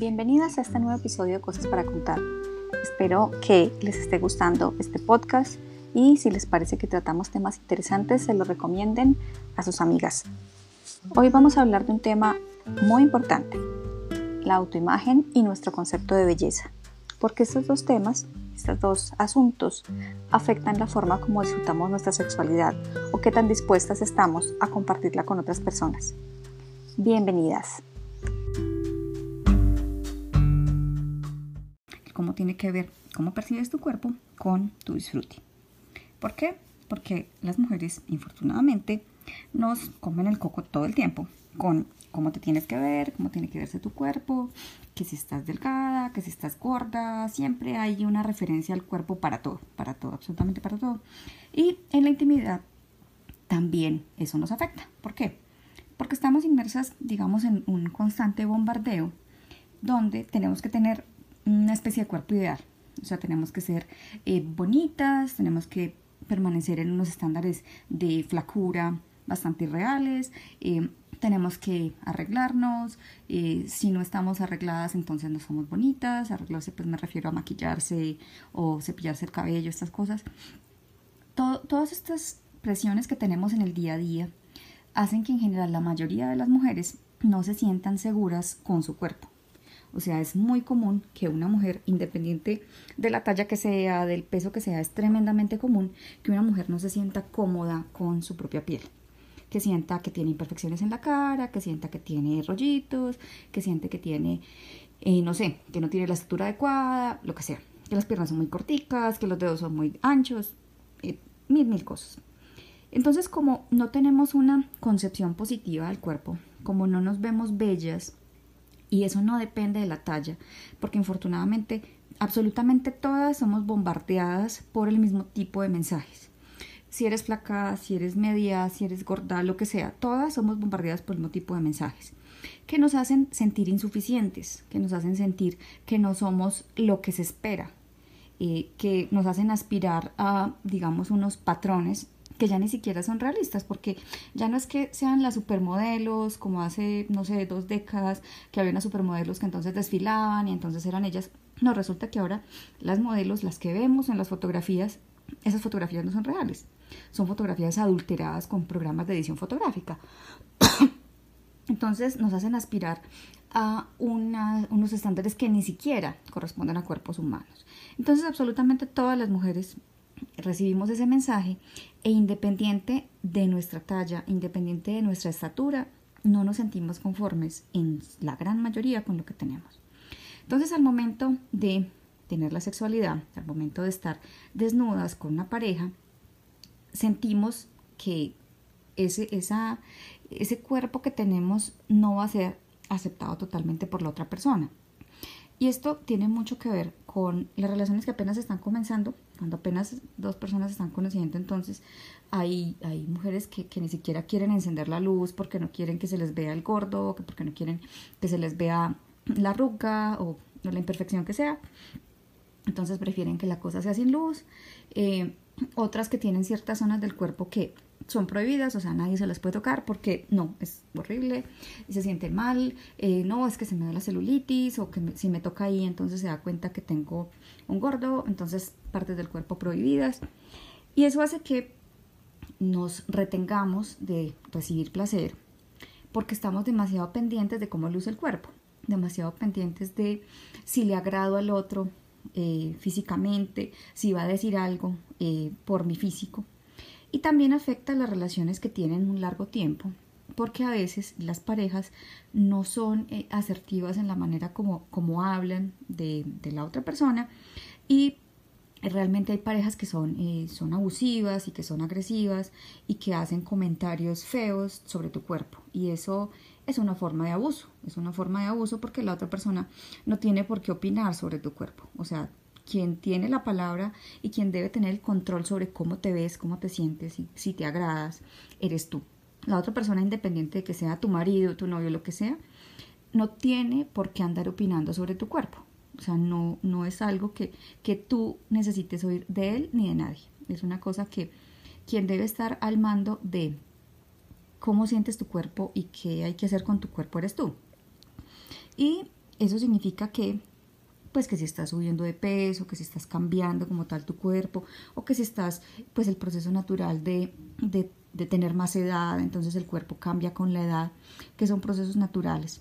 Bienvenidas a este nuevo episodio de Cosas para Contar. Espero que les esté gustando este podcast y si les parece que tratamos temas interesantes, se lo recomienden a sus amigas. Hoy vamos a hablar de un tema muy importante, la autoimagen y nuestro concepto de belleza, porque estos dos temas, estos dos asuntos, afectan la forma como disfrutamos nuestra sexualidad o qué tan dispuestas estamos a compartirla con otras personas. Bienvenidas. Cómo tiene que ver cómo percibes tu cuerpo con tu disfrute. ¿Por qué? Porque las mujeres, infortunadamente, nos comen el coco todo el tiempo con cómo te tienes que ver, cómo tiene que verse tu cuerpo, que si estás delgada, que si estás gorda, siempre hay una referencia al cuerpo para todo, para todo, absolutamente para todo. Y en la intimidad también eso nos afecta. ¿Por qué? Porque estamos inmersas, digamos, en un constante bombardeo donde tenemos que tener una especie de cuerpo ideal. O sea, tenemos que ser eh, bonitas, tenemos que permanecer en unos estándares de flacura bastante irreales, eh, tenemos que arreglarnos, eh, si no estamos arregladas entonces no somos bonitas, arreglarse pues me refiero a maquillarse o cepillarse el cabello, estas cosas. todas estas presiones que tenemos en el día a día hacen que en general la mayoría de las mujeres no se sientan seguras con su cuerpo. O sea, es muy común que una mujer, independiente de la talla que sea, del peso que sea, es tremendamente común que una mujer no se sienta cómoda con su propia piel. Que sienta que tiene imperfecciones en la cara, que sienta que tiene rollitos, que siente que tiene, eh, no sé, que no tiene la estatura adecuada, lo que sea. Que las piernas son muy corticas, que los dedos son muy anchos, eh, mil, mil cosas. Entonces, como no tenemos una concepción positiva del cuerpo, como no nos vemos bellas, y eso no depende de la talla, porque infortunadamente absolutamente todas somos bombardeadas por el mismo tipo de mensajes. Si eres flaca, si eres media, si eres gorda, lo que sea, todas somos bombardeadas por el mismo tipo de mensajes que nos hacen sentir insuficientes, que nos hacen sentir que no somos lo que se espera, eh, que nos hacen aspirar a, digamos, unos patrones que ya ni siquiera son realistas, porque ya no es que sean las supermodelos, como hace, no sé, dos décadas, que había unas supermodelos que entonces desfilaban y entonces eran ellas. No, resulta que ahora las modelos, las que vemos en las fotografías, esas fotografías no son reales. Son fotografías adulteradas con programas de edición fotográfica. Entonces nos hacen aspirar a unos estándares que ni siquiera corresponden a cuerpos humanos. Entonces absolutamente todas las mujeres recibimos ese mensaje e independiente de nuestra talla, independiente de nuestra estatura, no nos sentimos conformes en la gran mayoría con lo que tenemos. Entonces al momento de tener la sexualidad, al momento de estar desnudas con una pareja, sentimos que ese, ese cuerpo que tenemos no va a ser aceptado totalmente por la otra persona. Y esto tiene mucho que ver con las relaciones que apenas están comenzando, cuando apenas dos personas están conociendo, entonces hay, hay mujeres que, ni siquiera quieren encender la luz porque no quieren que se les vea el gordo, que porque no quieren que se les vea la arruga o la imperfección que sea. Entonces prefieren que la cosa sea sin luz. Eh, otras que tienen ciertas zonas del cuerpo que son prohibidas, o sea, nadie se las puede tocar porque no, es horrible y se siente mal, eh, no, es que se me da la celulitis o que si me toca ahí entonces se da cuenta que tengo un gordo, entonces partes del cuerpo prohibidas. Y eso hace que nos retengamos de recibir placer porque estamos demasiado pendientes de cómo luce el cuerpo, demasiado pendientes de si le agrado al otro eh, físicamente, si va a decir algo eh, por mi físico y también afecta las relaciones que tienen un largo tiempo, porque a veces las parejas no son eh, asertivas en la manera como, como hablan de, la otra persona y realmente hay parejas que son, eh, son abusivas y que son agresivas y que hacen comentarios feos sobre tu cuerpo. Y eso es una forma de abuso, es una forma de abuso porque la otra persona no tiene por qué opinar sobre tu cuerpo, o sea, quien tiene la palabra y quien debe tener el control sobre cómo te ves, cómo te sientes y si te agradas, eres tú. La otra persona, independiente de que sea tu marido, tu novio, lo que sea, no tiene por qué andar opinando sobre tu cuerpo. O sea, no, no es algo que, que tú necesites oír de él ni de nadie. Es una cosa que quien debe estar al mando de cómo sientes tu cuerpo y qué hay que hacer con tu cuerpo eres tú. Y eso significa que pues que si estás subiendo de peso, que si estás cambiando como tal tu cuerpo, o que si estás, pues el proceso natural de, de, tener más edad, entonces el cuerpo cambia con la edad, que son procesos naturales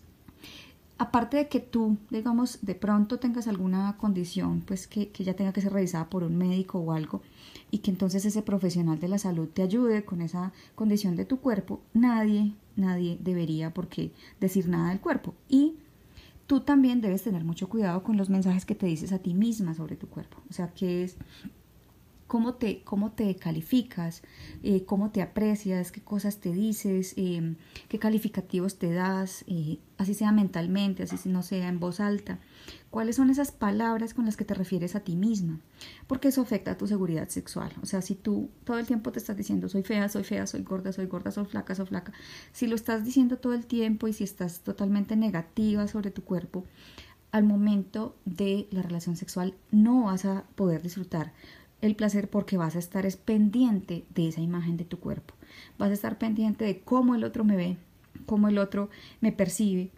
aparte de que tú, digamos, de pronto tengas alguna condición, pues que, que, ya tenga que ser revisada por un médico o algo, y que entonces ese profesional de la salud te ayude con esa condición de tu cuerpo, nadie, nadie debería por qué decir nada del cuerpo. Y tú también debes tener mucho cuidado con los mensajes que te dices a ti misma sobre tu cuerpo. O sea, que es cómo te, calificas, eh, cómo te aprecias, qué cosas te dices, eh, qué calificativos te das, eh, así sea mentalmente, así no sea en voz alta. ¿Cuáles son esas palabras con las que te refieres a ti misma? Porque eso afecta a tu seguridad sexual. O sea, si tú todo el tiempo te estás diciendo soy fea, soy fea, soy gorda, soy gorda, soy flaca, soy flaca, si lo estás diciendo todo el tiempo y si estás totalmente negativa sobre tu cuerpo, al momento de la relación sexual no vas a poder disfrutar el placer porque vas a estar es pendiente de esa imagen de tu cuerpo. Vas a estar pendiente de cómo el otro me ve, cómo el otro me percibe.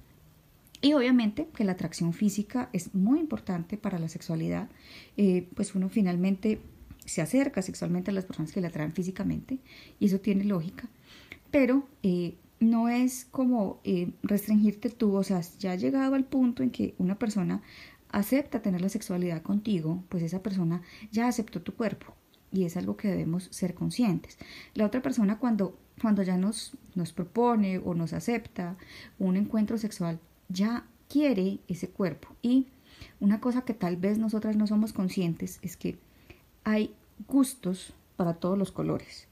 Y obviamente que la atracción física es muy importante para la sexualidad, eh, pues uno finalmente se acerca sexualmente a las personas que le atraen físicamente y eso tiene lógica, pero eh, no es como eh, restringirte tú, o sea, ya ha llegado al punto en que una persona acepta tener la sexualidad contigo, pues esa persona ya aceptó tu cuerpo y es algo que debemos ser conscientes. La otra persona cuando, cuando ya nos, nos propone o nos acepta un encuentro sexual, ya quiere ese cuerpo. Y una cosa que tal vez nosotras no somos conscientes es que hay gustos para todos los colores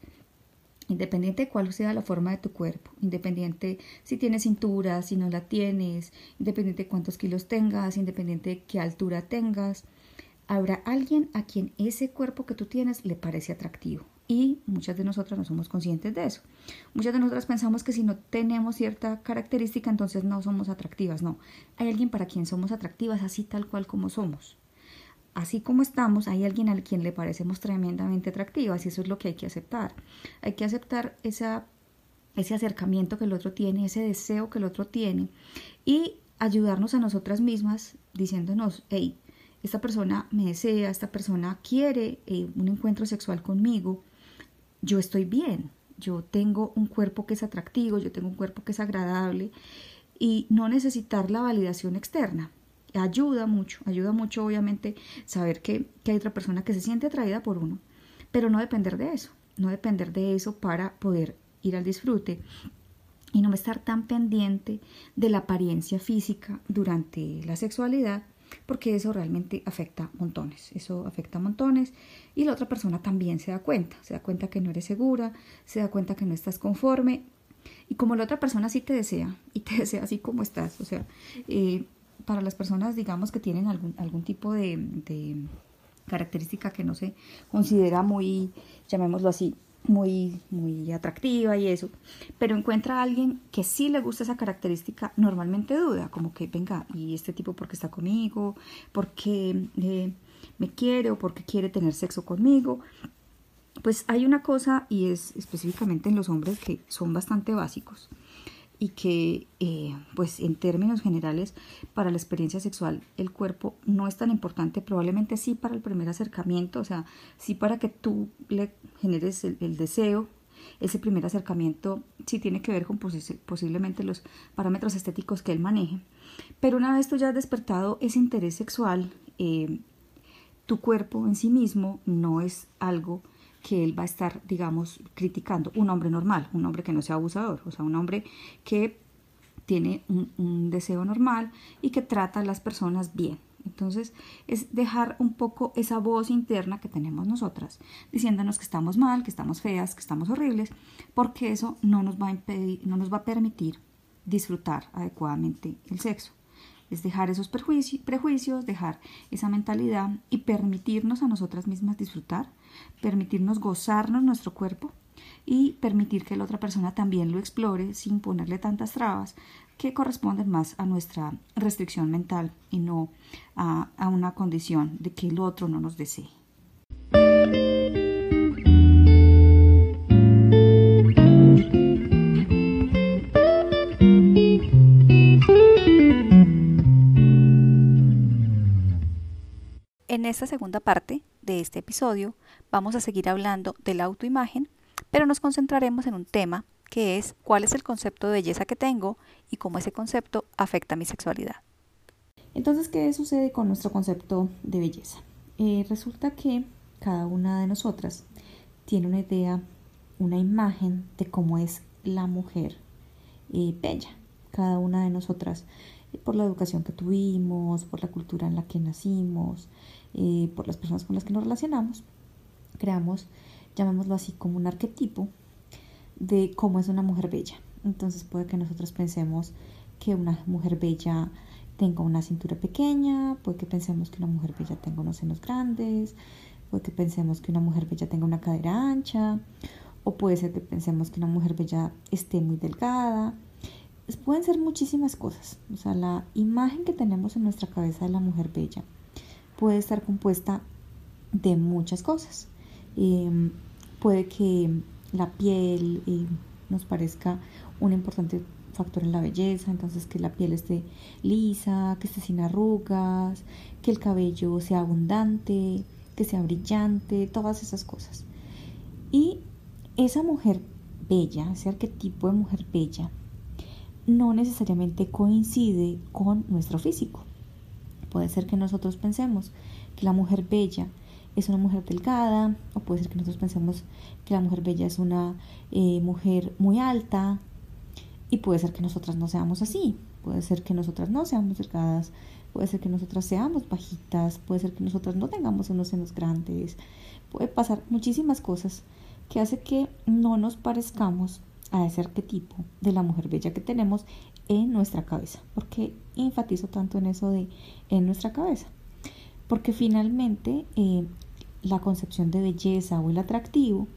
independiente de cuál sea la forma de tu cuerpo, independiente si tienes cintura, si no la tienes, independiente de cuántos kilos tengas, independiente de qué altura tengas, habrá alguien a quien ese cuerpo que tú tienes le parece atractivo. Y muchas de nosotras no somos conscientes de eso. Muchas de nosotras pensamos que si no tenemos cierta característica, entonces no somos atractivas. No, hay alguien para quien somos atractivas así tal cual como somos así como estamos, hay alguien a quien le parecemos tremendamente atractivas y eso es lo que hay que aceptar. Hay que aceptar ese acercamiento que el otro tiene, ese deseo que el otro tiene y ayudarnos a nosotras mismas diciéndonos, hey, esta persona me desea, esta persona quiere eh, un encuentro sexual conmigo, yo estoy bien, yo tengo un cuerpo que es atractivo, yo tengo un cuerpo que es agradable y no necesitar la validación externa ayuda mucho, ayuda mucho obviamente saber que, hay otra persona que se siente atraída por uno, pero no depender de eso, no depender de eso para poder ir al disfrute y no estar tan pendiente de la apariencia física durante la sexualidad, porque eso realmente afecta montones, eso afecta montones y la otra persona también se da cuenta, se da cuenta que no eres segura, se da cuenta que no estás conforme. Y como la otra persona sí te desea y te desea así como estás, o sea, eh, para las personas, digamos, que tienen algún, algún tipo de, de característica que no se considera muy, llamémoslo así, muy, muy atractiva y eso, pero encuentra a alguien que sí le gusta esa característica, normalmente duda, como que venga, y este tipo porque está conmigo, porque eh, me quiere o porque quiere tener sexo conmigo. Pues hay una cosa y es específicamente en los hombres que son bastante básicos y que eh, pues en términos generales para la experiencia sexual el cuerpo no es tan importante, probablemente sí para el primer acercamiento, o sea, sí para que tú le generes el, deseo, ese primer acercamiento sí tiene que ver con posiblemente los parámetros estéticos que él maneje, pero una vez tú ya has despertado ese interés sexual, eh, tu cuerpo en sí mismo no es algo que él va a estar, digamos, criticando. Un hombre normal, un hombre que no sea abusador, o sea, un hombre que tiene un, deseo normal y que trata a las personas bien. Entonces es dejar un poco esa voz interna que tenemos nosotras, diciéndonos que estamos mal, que estamos feas, que estamos horribles, porque eso no nos va a impedir, no nos va a permitir disfrutar adecuadamente el sexo es dejar esos prejuicios, dejar esa mentalidad y permitirnos a nosotras mismas disfrutar, permitirnos gozarnos nuestro cuerpo y permitir que la otra persona también lo explore sin ponerle tantas trabas que corresponden más a nuestra restricción mental y no a, a una condición de que el otro no nos desee. esta segunda parte de este episodio vamos a seguir hablando de la autoimagen, pero nos concentraremos en un tema que es cuál es el concepto de belleza que tengo y cómo ese concepto afecta mi sexualidad. Entonces, ¿qué sucede con nuestro concepto de belleza? Eh, resulta que cada una de nosotras tiene una idea, una imagen de cómo es la mujer eh, bella. Cada una de nosotras, eh, por la educación que tuvimos, por la cultura en la que nacimos, por las personas con las que nos relacionamos, creamos, llamémoslo así, como un arquetipo de cómo es una mujer bella. Entonces puede que nosotros pensemos que una mujer bella tenga una cintura pequeña, puede que pensemos que una mujer bella tenga unos senos grandes, puede que pensemos que una mujer bella tenga una cadera ancha, o puede ser que pensemos que una mujer bella esté muy delgada. Pueden ser muchísimas cosas. O sea, la imagen que tenemos en nuestra cabeza de la mujer bella puede estar compuesta de muchas cosas. Em, puede que la piel eh, nos parezca un importante factor en la belleza, entonces que la piel esté lisa, que esté sin arrugas, que el cabello sea abundante, que sea brillante, todas esas cosas. Y esa mujer bella, ese arquetipo de mujer bella, no necesariamente coincide con nuestro físico. Puede ser que nosotros pensemos que la mujer bella es una mujer delgada, o puede ser que nosotros pensemos que la mujer bella es una eh, mujer muy alta, y puede ser que nosotras no seamos así, puede ser que nosotras no seamos delgadas, puede ser que nosotras seamos bajitas, puede ser que nosotras no tengamos unos senos grandes, puede pasar muchísimas cosas que hace que no nos parezcamos a ese arquetipo de la mujer bella que tenemos en nuestra cabeza. porque enfatizo tanto en eso de en nuestra cabeza? Porque finalmente eh, la concepción de belleza o el atractivo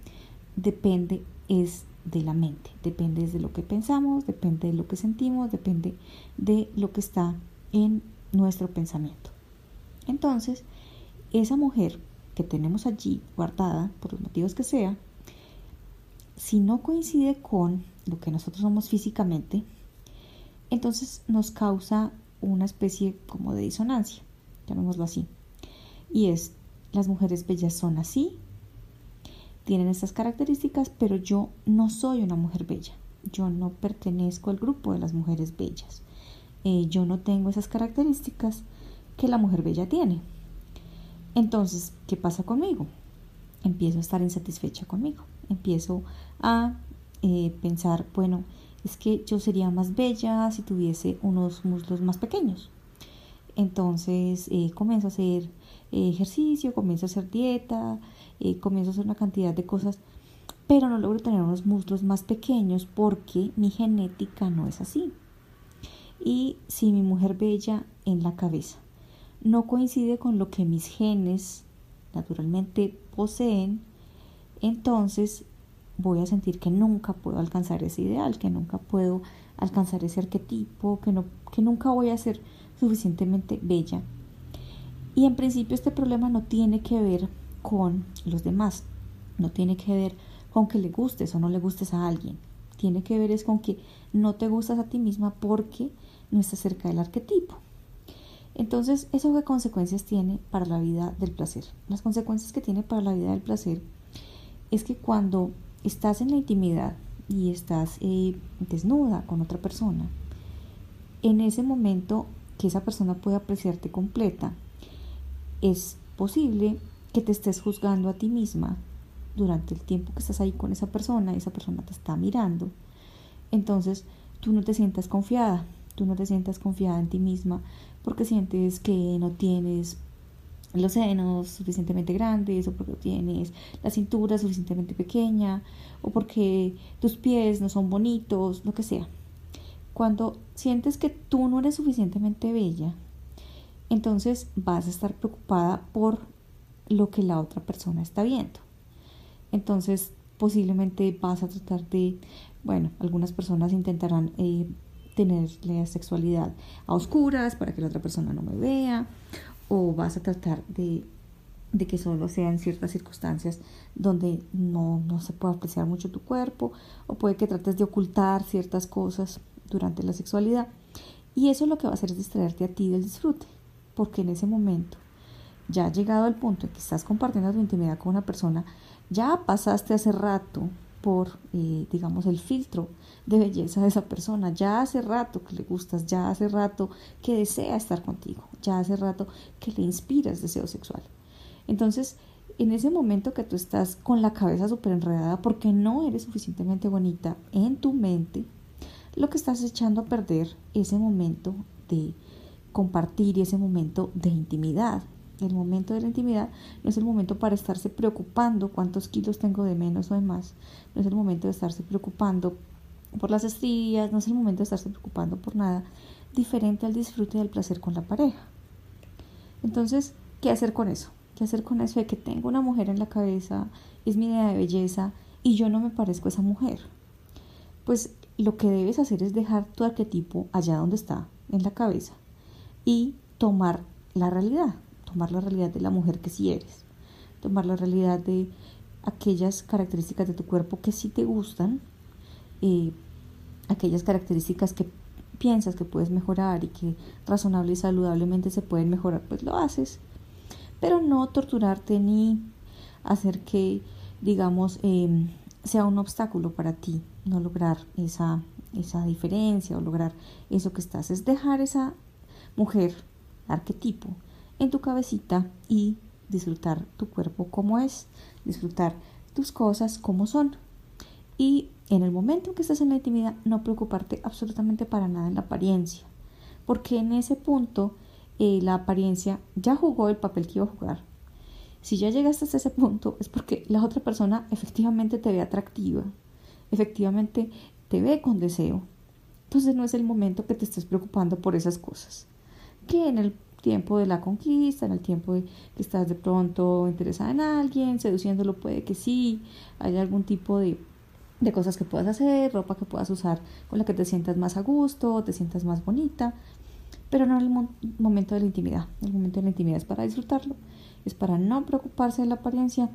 depende es de la mente, depende de lo que pensamos, depende de lo que sentimos, depende de lo que está en nuestro pensamiento. Entonces, esa mujer que tenemos allí guardada, por los motivos que sea, si no coincide con lo que nosotros somos físicamente, entonces nos causa una especie como de disonancia, llamémoslo así. Y es, las mujeres bellas son así, tienen estas características, pero yo no soy una mujer bella. Yo no pertenezco al grupo de las mujeres bellas. Eh, yo no tengo esas características que la mujer bella tiene. Entonces, ¿qué pasa conmigo? Empiezo a estar insatisfecha conmigo. Empiezo a eh, pensar, bueno, es que yo sería más bella si tuviese unos muslos más pequeños. Entonces eh, comienzo a hacer ejercicio, comienzo a hacer dieta, eh, comienzo a hacer una cantidad de cosas, pero no logro tener unos muslos más pequeños porque mi genética no es así. Y si mi mujer bella en la cabeza no coincide con lo que mis genes naturalmente poseen, entonces voy a sentir que nunca puedo alcanzar ese ideal, que nunca puedo alcanzar ese arquetipo, que, no, que nunca voy a ser suficientemente bella. Y en principio este problema no tiene que ver con los demás. No tiene que ver con que le gustes o no le gustes a alguien. Tiene que ver es con que no te gustas a ti misma porque no estás cerca del arquetipo. Entonces, ¿eso qué consecuencias tiene para la vida del placer? Las consecuencias que tiene para la vida del placer es que cuando estás en la intimidad y estás eh, desnuda con otra persona, en ese momento que esa persona puede apreciarte completa, es posible que te estés juzgando a ti misma durante el tiempo que estás ahí con esa persona, esa persona te está mirando, entonces tú no te sientas confiada, tú no te sientas confiada en ti misma porque sientes que no tienes los senos suficientemente grandes o porque tienes la cintura suficientemente pequeña o porque tus pies no son bonitos, lo que sea. Cuando sientes que tú no eres suficientemente bella, entonces vas a estar preocupada por lo que la otra persona está viendo. Entonces, posiblemente vas a tratar de, bueno, algunas personas intentarán eh, tener la sexualidad a oscuras para que la otra persona no me vea, o vas a tratar de, de que solo sea en ciertas circunstancias donde no, no se pueda apreciar mucho tu cuerpo, o puede que trates de ocultar ciertas cosas durante la sexualidad. Y eso lo que va a hacer es distraerte a ti del disfrute, porque en ese momento ya ha llegado al punto en que estás compartiendo tu intimidad con una persona, ya pasaste hace rato por, eh, digamos, el filtro de belleza de esa persona. Ya hace rato que le gustas, ya hace rato que desea estar contigo, ya hace rato que le inspiras deseo sexual. Entonces, en ese momento que tú estás con la cabeza súper enredada porque no eres suficientemente bonita en tu mente, lo que estás echando a perder ese momento de compartir y ese momento de intimidad. El momento de la intimidad no es el momento para estarse preocupando cuántos kilos tengo de menos o de más. No es el momento de estarse preocupando por las estrías, no es el momento de estarse preocupando por nada diferente al disfrute del placer con la pareja. Entonces, ¿qué hacer con eso? ¿Qué hacer con eso de que tengo una mujer en la cabeza, es mi idea de belleza y yo no me parezco a esa mujer? Pues lo que debes hacer es dejar tu arquetipo allá donde está, en la cabeza, y tomar la realidad, tomar la realidad de la mujer que sí eres, tomar la realidad de aquellas características de tu cuerpo que sí te gustan, eh, aquellas características que piensas que puedes mejorar y que razonable y saludablemente se pueden mejorar, pues lo haces pero no torturarte ni hacer que, digamos, em, sea un obstáculo para ti no lograr esa, esa diferencia o lograr eso que estás. Es dejar esa mujer, arquetipo, en tu cabecita y disfrutar tu cuerpo como es, disfrutar tus cosas como son. Y en el momento en que estás en la intimidad, no preocuparte absolutamente para nada en la apariencia, porque en ese punto eh, la apariencia ya jugó el papel que iba a jugar. Si ya llegaste hasta ese punto es porque la otra persona efectivamente te ve atractiva, efectivamente te ve con deseo. Entonces no es el momento que te estés preocupando por esas cosas. Que en el tiempo de la conquista, en el tiempo de que estás de pronto interesada en alguien, seduciéndolo puede que sí, haya algún tipo de, de cosas que puedas hacer, ropa que puedas usar con la que te sientas más a gusto, te sientas más bonita, pero no en el momento de la intimidad. El momento de la intimidad es para disfrutarlo, es para no preocuparse de la apariencia,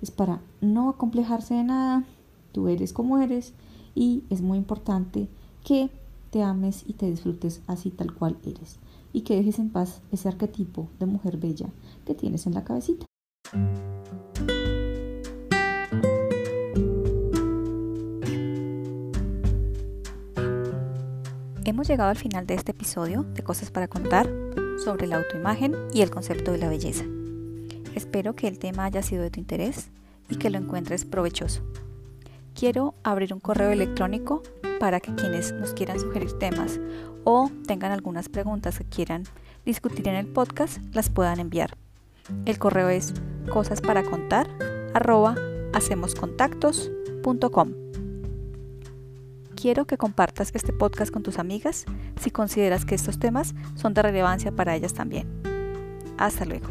es para no acomplejarse de nada. Tú eres como eres y es muy importante que te ames y te disfrutes así tal cual eres y que dejes en paz ese arquetipo de mujer bella que tienes en la cabecita. Hemos llegado al final de este episodio de Cosas para contar sobre la autoimagen y el concepto de la belleza. Espero que el tema haya sido de tu interés y que lo encuentres provechoso. Quiero abrir un correo electrónico para que quienes nos quieran sugerir temas o tengan algunas preguntas que quieran discutir en el podcast las puedan enviar. El correo es cosas quiero que compartas este podcast con tus amigas si consideras que estos temas son de relevancia para ellas también. Hasta luego.